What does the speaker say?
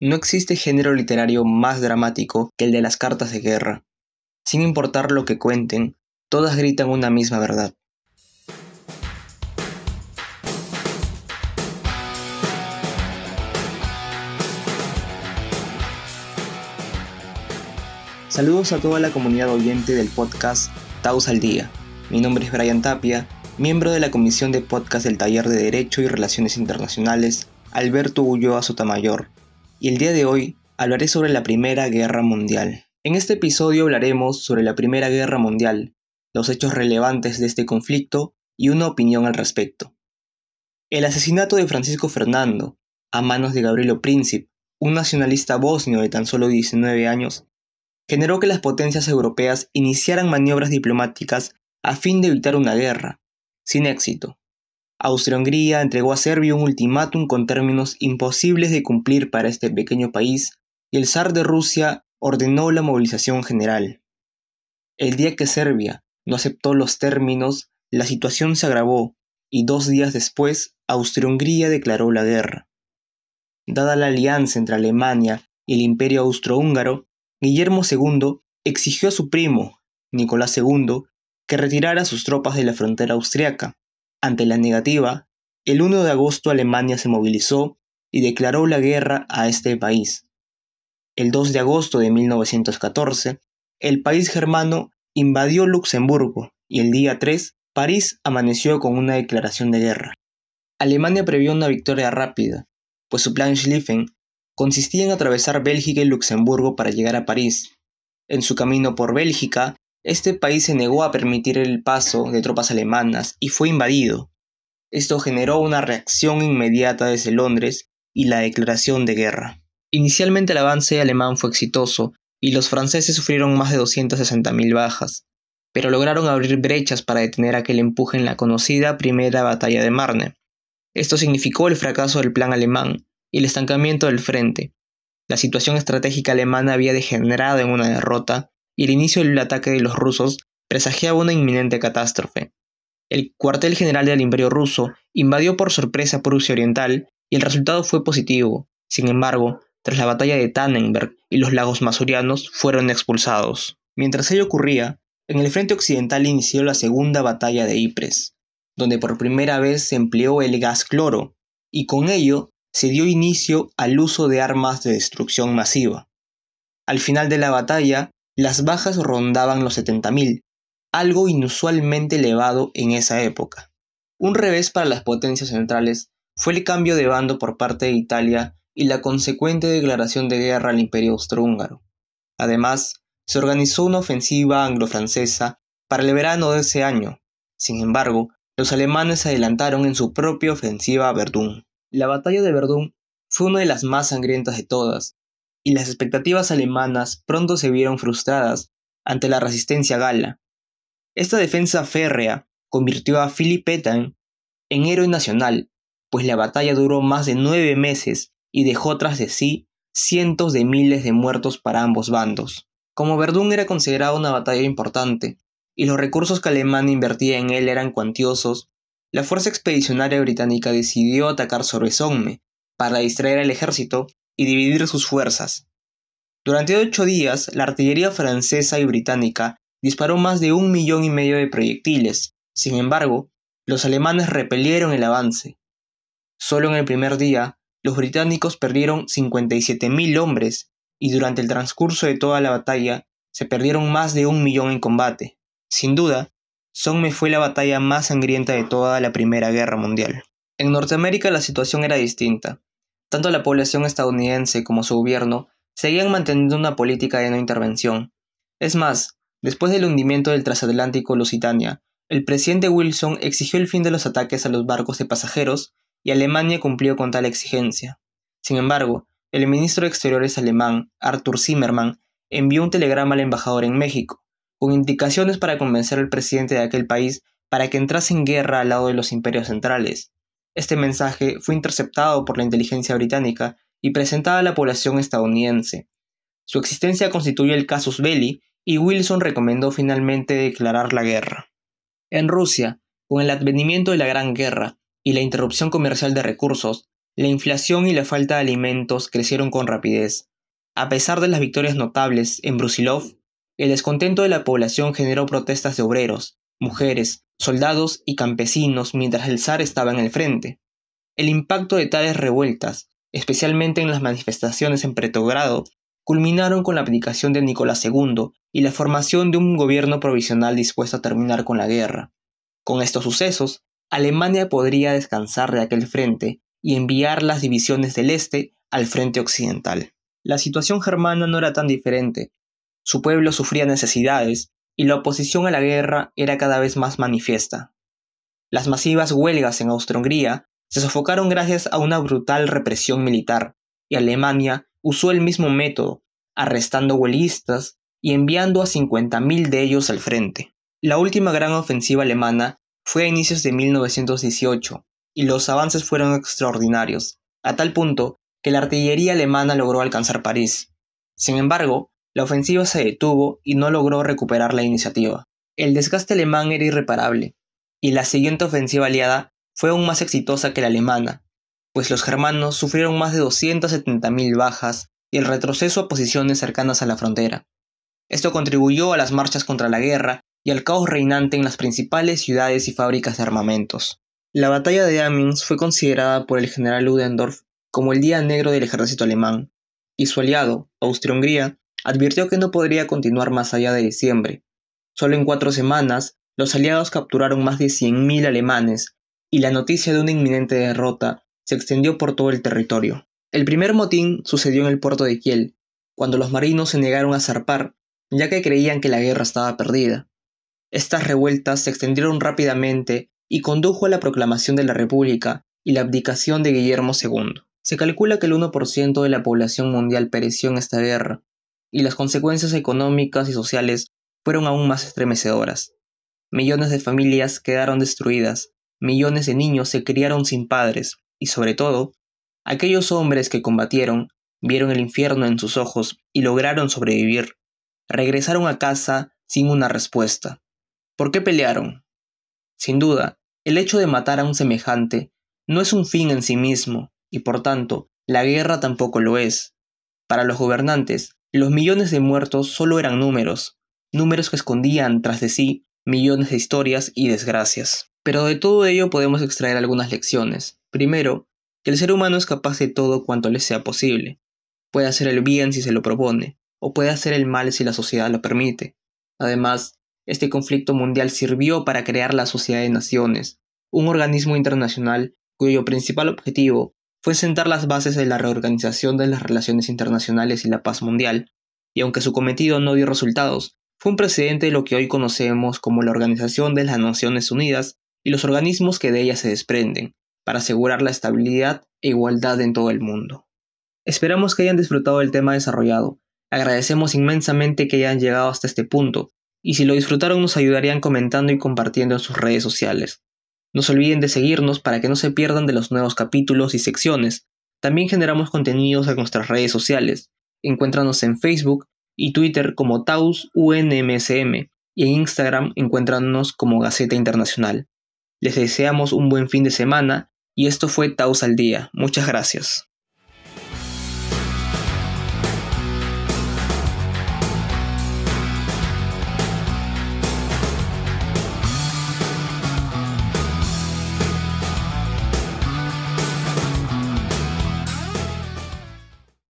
No existe género literario más dramático que el de las cartas de guerra. Sin importar lo que cuenten, todas gritan una misma verdad. Saludos a toda la comunidad oyente del podcast Taus al Día. Mi nombre es Brian Tapia, miembro de la Comisión de Podcast del Taller de Derecho y Relaciones Internacionales Alberto Ulloa Sotomayor y el día de hoy hablaré sobre la Primera Guerra Mundial. En este episodio hablaremos sobre la Primera Guerra Mundial, los hechos relevantes de este conflicto y una opinión al respecto. El asesinato de Francisco Fernando, a manos de Gabrielo Príncipe, un nacionalista bosnio de tan solo 19 años, generó que las potencias europeas iniciaran maniobras diplomáticas a fin de evitar una guerra, sin éxito. Austria-Hungría entregó a Serbia un ultimátum con términos imposibles de cumplir para este pequeño país y el zar de Rusia ordenó la movilización general. El día que Serbia no aceptó los términos, la situación se agravó y dos días después Austria-Hungría declaró la guerra. Dada la alianza entre Alemania y el imperio austrohúngaro, Guillermo II exigió a su primo, Nicolás II, que retirara sus tropas de la frontera austriaca, ante la negativa, el 1 de agosto Alemania se movilizó y declaró la guerra a este país. El 2 de agosto de 1914, el país germano invadió Luxemburgo y el día 3, París amaneció con una declaración de guerra. Alemania previó una victoria rápida, pues su plan Schlieffen consistía en atravesar Bélgica y Luxemburgo para llegar a París. En su camino por Bélgica, este país se negó a permitir el paso de tropas alemanas y fue invadido. Esto generó una reacción inmediata desde Londres y la declaración de guerra. Inicialmente el avance alemán fue exitoso y los franceses sufrieron más de 260.000 bajas, pero lograron abrir brechas para detener aquel empuje en la conocida Primera Batalla de Marne. Esto significó el fracaso del plan alemán y el estancamiento del frente. La situación estratégica alemana había degenerado en una derrota y el inicio del ataque de los rusos presagiaba una inminente catástrofe. El cuartel general del Imperio ruso invadió por sorpresa Prusia Oriental y el resultado fue positivo. Sin embargo, tras la batalla de Tannenberg y los lagos masurianos fueron expulsados. Mientras ello ocurría, en el frente occidental inició la segunda batalla de Ypres, donde por primera vez se empleó el gas cloro, y con ello se dio inicio al uso de armas de destrucción masiva. Al final de la batalla, las bajas rondaban los 70.000, algo inusualmente elevado en esa época. Un revés para las potencias centrales fue el cambio de bando por parte de Italia y la consecuente declaración de guerra al imperio austrohúngaro. Además, se organizó una ofensiva anglo-francesa para el verano de ese año. Sin embargo, los alemanes se adelantaron en su propia ofensiva a Verdún. La batalla de Verdún fue una de las más sangrientas de todas, y las expectativas alemanas pronto se vieron frustradas ante la resistencia gala. Esta defensa férrea convirtió a Philipp Petain en héroe nacional, pues la batalla duró más de nueve meses y dejó tras de sí cientos de miles de muertos para ambos bandos. Como Verdún era considerado una batalla importante, y los recursos que Alemania invertía en él eran cuantiosos, la fuerza expedicionaria británica decidió atacar sobre Somme para distraer al ejército y dividir sus fuerzas. Durante ocho días, la artillería francesa y británica disparó más de un millón y medio de proyectiles. Sin embargo, los alemanes repelieron el avance. Solo en el primer día, los británicos perdieron 57.000 hombres y durante el transcurso de toda la batalla se perdieron más de un millón en combate. Sin duda, Somme fue la batalla más sangrienta de toda la Primera Guerra Mundial. En Norteamérica la situación era distinta. Tanto la población estadounidense como su gobierno seguían manteniendo una política de no intervención. Es más, después del hundimiento del transatlántico Lusitania, el presidente Wilson exigió el fin de los ataques a los barcos de pasajeros y Alemania cumplió con tal exigencia. Sin embargo, el ministro de Exteriores alemán, Arthur Zimmermann, envió un telegrama al embajador en México, con indicaciones para convencer al presidente de aquel país para que entrase en guerra al lado de los imperios centrales. Este mensaje fue interceptado por la inteligencia británica y presentado a la población estadounidense. Su existencia constituye el casus belli y Wilson recomendó finalmente declarar la guerra. En Rusia, con el advenimiento de la Gran Guerra y la interrupción comercial de recursos, la inflación y la falta de alimentos crecieron con rapidez. A pesar de las victorias notables en Brusilov, el descontento de la población generó protestas de obreros, mujeres, soldados y campesinos mientras el zar estaba en el frente. El impacto de tales revueltas, especialmente en las manifestaciones en Petrogrado, culminaron con la abdicación de Nicolás II y la formación de un gobierno provisional dispuesto a terminar con la guerra. Con estos sucesos, Alemania podría descansar de aquel frente y enviar las divisiones del este al frente occidental. La situación germana no era tan diferente. Su pueblo sufría necesidades y la oposición a la guerra era cada vez más manifiesta. Las masivas huelgas en Austria-Hungría se sofocaron gracias a una brutal represión militar, y Alemania usó el mismo método, arrestando huelguistas y enviando a 50.000 de ellos al frente. La última gran ofensiva alemana fue a inicios de 1918, y los avances fueron extraordinarios, a tal punto que la artillería alemana logró alcanzar París. Sin embargo, la ofensiva se detuvo y no logró recuperar la iniciativa. El desgaste alemán era irreparable, y la siguiente ofensiva aliada fue aún más exitosa que la alemana, pues los germanos sufrieron más de 270.000 bajas y el retroceso a posiciones cercanas a la frontera. Esto contribuyó a las marchas contra la guerra y al caos reinante en las principales ciudades y fábricas de armamentos. La batalla de Amiens fue considerada por el general Ludendorff como el día negro del ejército alemán, y su aliado, Austria-Hungría, advirtió que no podría continuar más allá de diciembre. Solo en cuatro semanas, los aliados capturaron más de 100.000 alemanes, y la noticia de una inminente derrota se extendió por todo el territorio. El primer motín sucedió en el puerto de Kiel, cuando los marinos se negaron a zarpar, ya que creían que la guerra estaba perdida. Estas revueltas se extendieron rápidamente y condujo a la proclamación de la República y la abdicación de Guillermo II. Se calcula que el 1% de la población mundial pereció en esta guerra, y las consecuencias económicas y sociales fueron aún más estremecedoras. Millones de familias quedaron destruidas, millones de niños se criaron sin padres, y sobre todo, aquellos hombres que combatieron, vieron el infierno en sus ojos y lograron sobrevivir, regresaron a casa sin una respuesta. ¿Por qué pelearon? Sin duda, el hecho de matar a un semejante no es un fin en sí mismo, y por tanto, la guerra tampoco lo es. Para los gobernantes, los millones de muertos solo eran números, números que escondían tras de sí millones de historias y desgracias. Pero de todo ello podemos extraer algunas lecciones. Primero, que el ser humano es capaz de todo cuanto le sea posible. Puede hacer el bien si se lo propone, o puede hacer el mal si la sociedad lo permite. Además, este conflicto mundial sirvió para crear la Sociedad de Naciones, un organismo internacional cuyo principal objetivo fue sentar las bases de la reorganización de las relaciones internacionales y la paz mundial, y aunque su cometido no dio resultados, fue un precedente de lo que hoy conocemos como la Organización de las Naciones Unidas y los organismos que de ella se desprenden, para asegurar la estabilidad e igualdad en todo el mundo. Esperamos que hayan disfrutado del tema desarrollado. Agradecemos inmensamente que hayan llegado hasta este punto, y si lo disfrutaron nos ayudarían comentando y compartiendo en sus redes sociales. No se olviden de seguirnos para que no se pierdan de los nuevos capítulos y secciones. También generamos contenidos en nuestras redes sociales. Encuéntranos en Facebook y Twitter como Taus UNMSM y en Instagram encuéntranos como Gaceta Internacional. Les deseamos un buen fin de semana y esto fue Taus al Día. Muchas gracias.